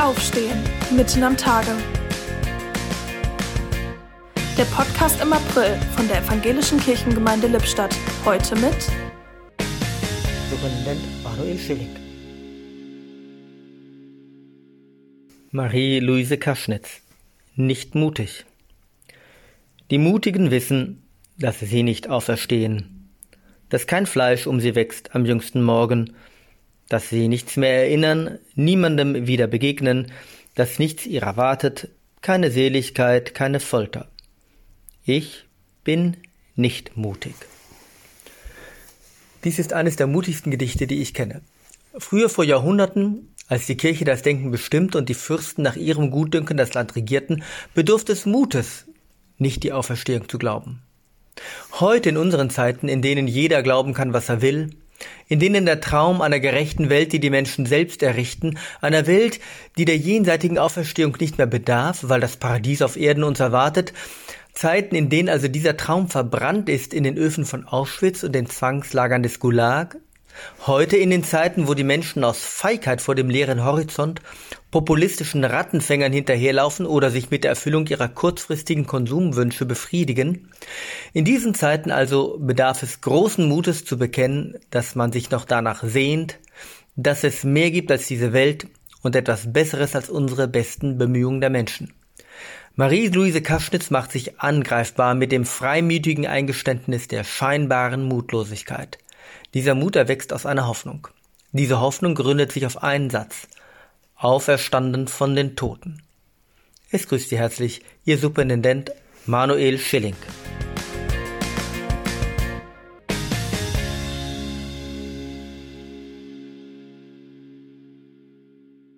Aufstehen, mitten am Tage. Der Podcast im April von der Evangelischen Kirchengemeinde Lippstadt. Heute mit Superintendent Manuel Schilling. Marie-Louise Kaschnitz. Nicht mutig. Die Mutigen wissen, dass sie nicht auferstehen, dass kein Fleisch um sie wächst am jüngsten Morgen, dass sie nichts mehr erinnern, niemandem wieder begegnen, dass nichts ihrer erwartet, keine Seligkeit, keine Folter. Ich bin nicht mutig. Dies ist eines der mutigsten Gedichte, die ich kenne. Früher vor Jahrhunderten, als die Kirche das Denken bestimmt und die Fürsten nach ihrem Gutdünken das Land regierten, bedurfte es Mutes, nicht die Auferstehung zu glauben. Heute in unseren Zeiten, in denen jeder glauben kann, was er will, in denen der Traum einer gerechten Welt, die die Menschen selbst errichten, einer Welt, die der jenseitigen Auferstehung nicht mehr bedarf, weil das Paradies auf Erden uns erwartet, Zeiten, in denen also dieser Traum verbrannt ist in den Öfen von Auschwitz und den Zwangslagern des Gulag, Heute in den Zeiten, wo die Menschen aus Feigheit vor dem leeren Horizont populistischen Rattenfängern hinterherlaufen oder sich mit der Erfüllung ihrer kurzfristigen Konsumwünsche befriedigen, in diesen Zeiten also bedarf es großen Mutes zu bekennen, dass man sich noch danach sehnt, dass es mehr gibt als diese Welt und etwas Besseres als unsere besten Bemühungen der Menschen. Marie-Louise Kaschnitz macht sich angreifbar mit dem freimütigen Eingeständnis der scheinbaren Mutlosigkeit. Dieser Mut erwächst aus einer Hoffnung. Diese Hoffnung gründet sich auf einen Satz. Auferstanden von den Toten. Es grüßt Sie herzlich Ihr Superintendent Manuel Schilling.